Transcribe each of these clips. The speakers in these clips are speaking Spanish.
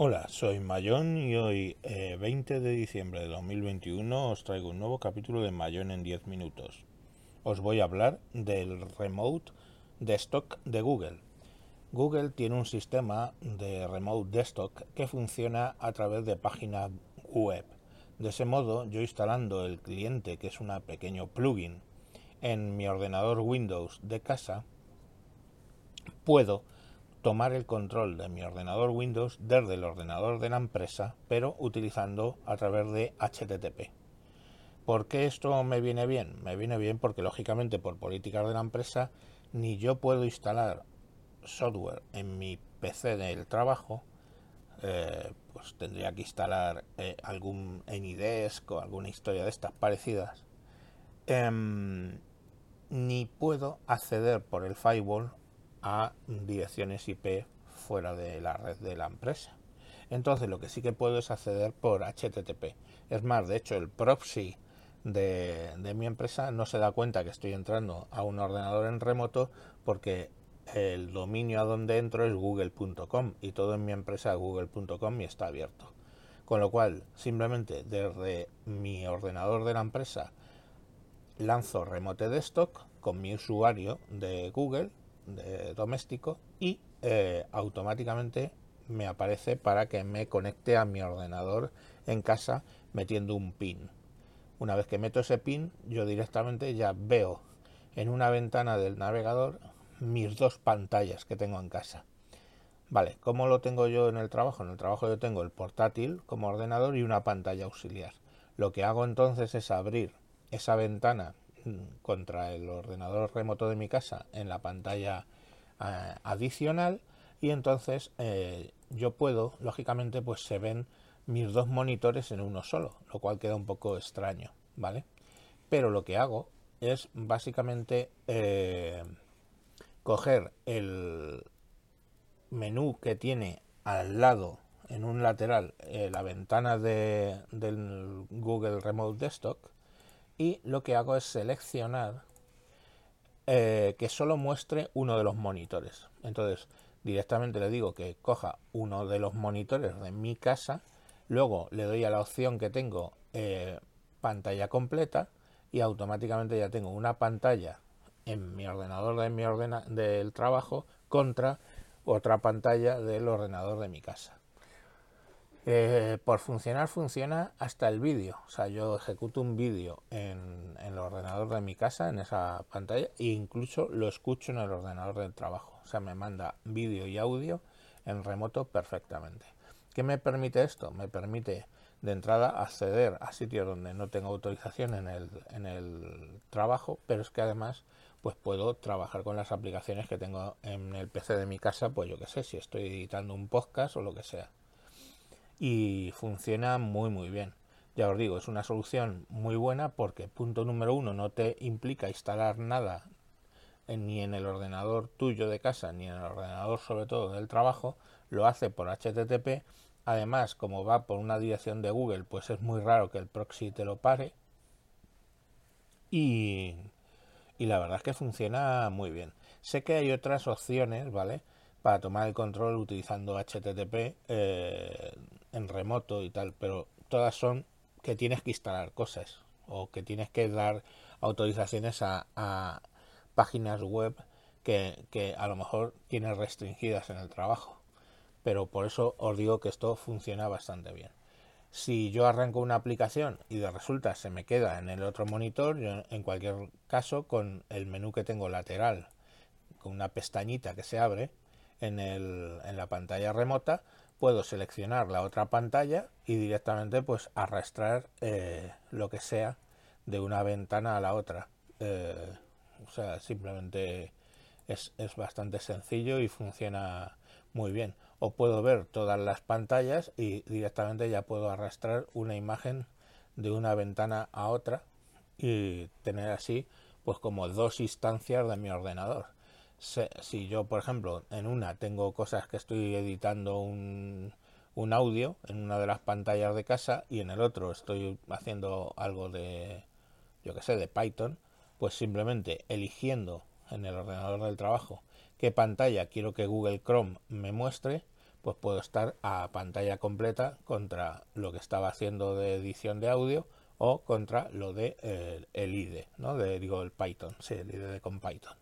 Hola, soy Mayón y hoy, eh, 20 de diciembre de 2021, os traigo un nuevo capítulo de Mayón en 10 minutos. Os voy a hablar del Remote Desktop de Google. Google tiene un sistema de Remote Desktop que funciona a través de páginas web. De ese modo, yo instalando el cliente, que es un pequeño plugin, en mi ordenador Windows de casa, puedo tomar el control de mi ordenador Windows desde el ordenador de la empresa, pero utilizando a través de HTTP. ¿Por qué esto me viene bien? Me viene bien porque lógicamente por políticas de la empresa ni yo puedo instalar software en mi PC del trabajo, eh, pues tendría que instalar eh, algún AnyDesk o alguna historia de estas parecidas. Em, ni puedo acceder por el firewall direcciones IP fuera de la red de la empresa. Entonces lo que sí que puedo es acceder por HTTP. Es más, de hecho el proxy de, mi empresa no se da cuenta que estoy entrando a un ordenador en remoto porque el dominio a donde entro es google.com y todo en mi empresa es google.com y está abierto. Con lo cual, simplemente desde mi ordenador de la empresa lanzo Remote Desktop con mi usuario de Google de doméstico y eh, automáticamente me aparece para que me conecte a mi ordenador en casa metiendo un pin. Una vez que meto ese pin, yo directamente ya veo en una ventana del navegador mis dos pantallas que tengo en casa. Vale, ¿cómo lo tengo yo en el trabajo? En el trabajo yo tengo el portátil como ordenador y una pantalla auxiliar. Lo que hago entonces es abrir esa ventana contra el ordenador remoto de mi casa en la pantalla eh, adicional y entonces eh, yo puedo, lógicamente, pues se ven mis dos monitores en uno solo, lo cual queda un poco extraño, ¿vale? Pero lo que hago es básicamente eh, coger el menú que tiene al lado en un lateral la ventana de, del Google Remote Desktop y lo que hago es seleccionar eh, que solo muestre uno de los monitores. Entonces directamente le digo que coja uno de los monitores de mi casa, luego le doy a la opción que tengo eh, pantalla completa y automáticamente ya tengo una pantalla en mi ordenador de mi ordena del trabajo contra otra pantalla del ordenador de mi casa. Eh, por funcionar funciona hasta el vídeo. O sea, yo ejecuto un vídeo en, el ordenador de mi casa, en esa pantalla, e incluso lo escucho en el ordenador del trabajo. O sea, me manda vídeo y audio en remoto perfectamente. ¿Qué me permite esto? Me permite de entrada acceder a sitios donde no tengo autorización en el, en el trabajo, pero es que además pues puedo trabajar con las aplicaciones que tengo en el PC de mi casa, pues yo qué sé, si estoy editando un podcast o lo que sea y funciona muy muy bien. Ya os digo, es una solución muy buena porque punto número uno no te implica instalar nada ni en el ordenador tuyo de casa ni en el ordenador sobre todo del trabajo, lo hace por HTTP. Además, como va por una dirección de Google, pues es muy raro que el proxy te lo pare. Y, y la verdad es que funciona muy bien. Sé que hay otras opciones, ¿vale? Para tomar el control utilizando HTTP eh, en remoto y tal, pero todas son que tienes que instalar cosas o que tienes que dar autorizaciones a, páginas web que, que, a lo mejor tienes restringidas en el trabajo. Pero por eso os digo que esto funciona bastante bien. Si yo arranco una aplicación y de resulta se me queda en el otro monitor, yo en cualquier caso con el menú que tengo lateral, con una pestañita que se abre en, el, en la pantalla remota, puedo seleccionar la otra pantalla y directamente pues arrastrar eh, lo que sea de una ventana a la otra. Eh, o sea, simplemente es, es, bastante sencillo y funciona muy bien. O puedo ver todas las pantallas y directamente ya puedo arrastrar una imagen de una ventana a otra y tener así pues como dos instancias de mi ordenador si yo, por ejemplo, en una tengo cosas que estoy editando un, un audio en una de las pantallas de casa y en el otro estoy haciendo algo de, yo que sé, de Python, pues simplemente eligiendo en el ordenador del trabajo qué pantalla quiero que Google Chrome me muestre, pues puedo estar a pantalla completa contra lo que estaba haciendo de edición de audio o contra lo de eh, el IDE, ¿no? De, digo, el Python, sí, el IDE con Python.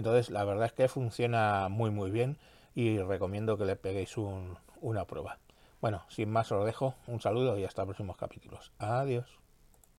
Entonces, la verdad es que funciona muy muy bien y recomiendo que le peguéis una prueba. Bueno, sin más os dejo, un saludo y hasta próximos capítulos. Adiós.